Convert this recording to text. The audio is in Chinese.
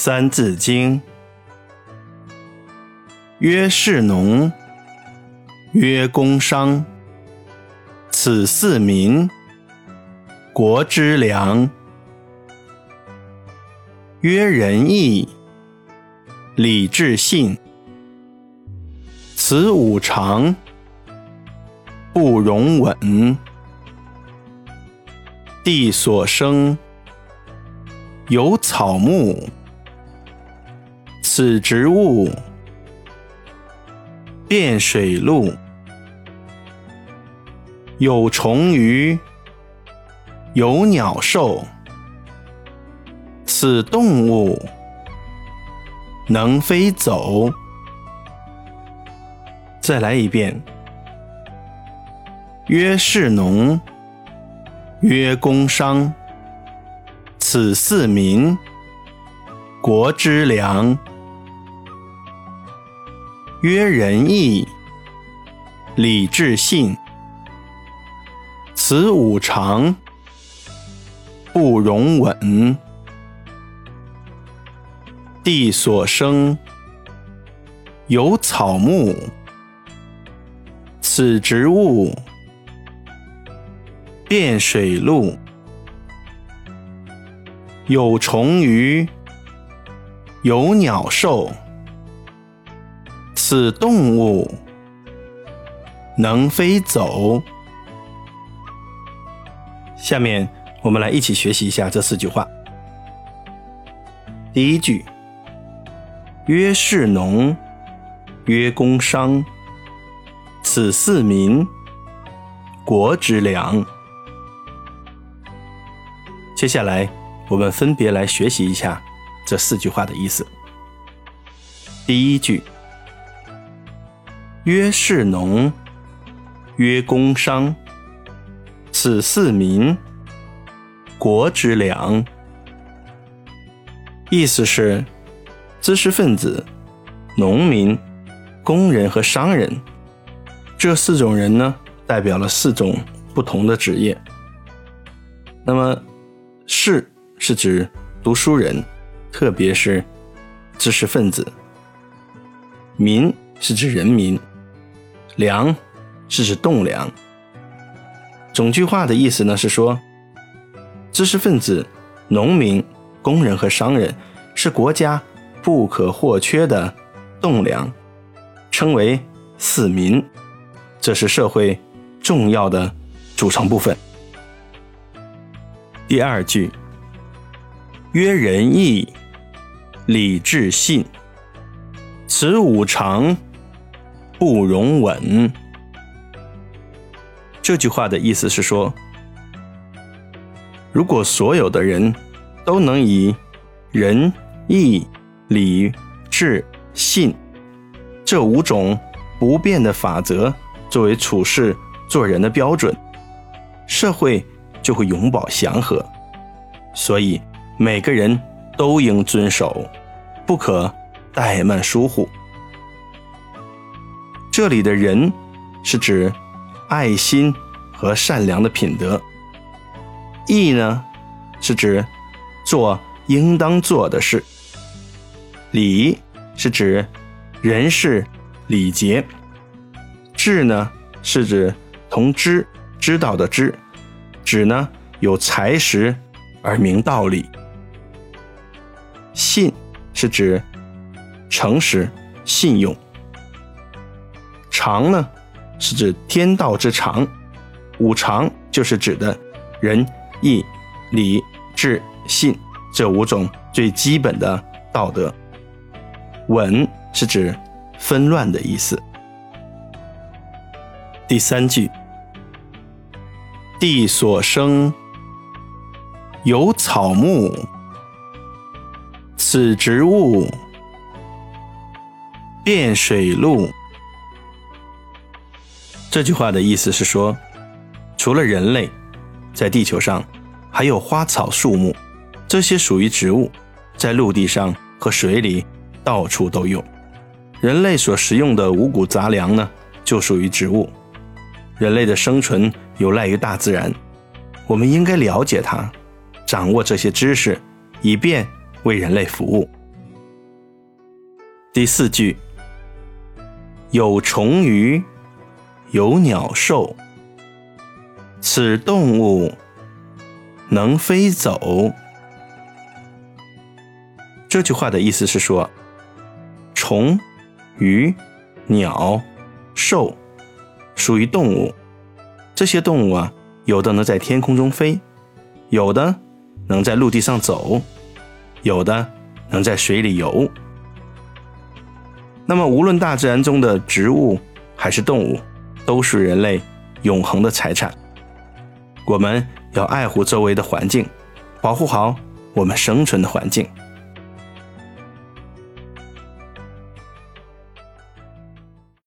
三字经》：曰士农，曰工商，此四民，国之良。曰仁义，礼智信，此五常，不容紊。地所生，有草木。此植物，遍水陆，有虫鱼，有鸟兽。此动物，能飞走。再来一遍。曰士农，曰工商，此四民，国之良。曰仁义，礼智信，此五常，不容紊。地所生，有草木，此植物，遍水陆，有虫鱼，有鸟兽。此动物能飞走。下面我们来一起学习一下这四句话。第一句：曰士农，曰工商，此四民，国之良。接下来我们分别来学习一下这四句话的意思。第一句。曰士农，曰工商，此四民，国之良。意思是，知识分子、农民、工人和商人这四种人呢，代表了四种不同的职业。那么，士是指读书人，特别是知识分子；民是指人民。粮是指栋梁。整句话的意思呢是说，知识分子、农民、工人和商人是国家不可或缺的栋梁，称为四民，这是社会重要的组成部分。第二句，曰仁义礼智信，此五常。不容紊。这句话的意思是说，如果所有的人都能以仁、义、礼、智、信这五种不变的法则作为处事做人的标准，社会就会永保祥和。所以，每个人都应遵守，不可怠慢疏忽。这里的人是指爱心和善良的品德，义呢是指做应当做的事，礼是指人事礼节，智呢是指同知知道的知，指呢有才识而明道理，信是指诚实信用。常呢，是指天道之常，五常就是指的仁、义、礼、智、信这五种最基本的道德。稳是指纷乱的意思。第三句，地所生，有草木，此植物，遍水陆。这句话的意思是说，除了人类，在地球上还有花草树木，这些属于植物，在陆地上和水里到处都有。人类所食用的五谷杂粮呢，就属于植物。人类的生存有赖于大自然，我们应该了解它，掌握这些知识，以便为人类服务。第四句，有虫鱼，有鸟兽，此动物能飞走。这句话的意思是说，虫、鱼、鸟、兽属于动物，这些动物啊，有的能在天空中飞，有的能在陆地上走，有的能在水里游。那么，无论大自然中的植物还是动物，都是人类永恒的财产。我们要爱护周围的环境，保护好我们生存的环境。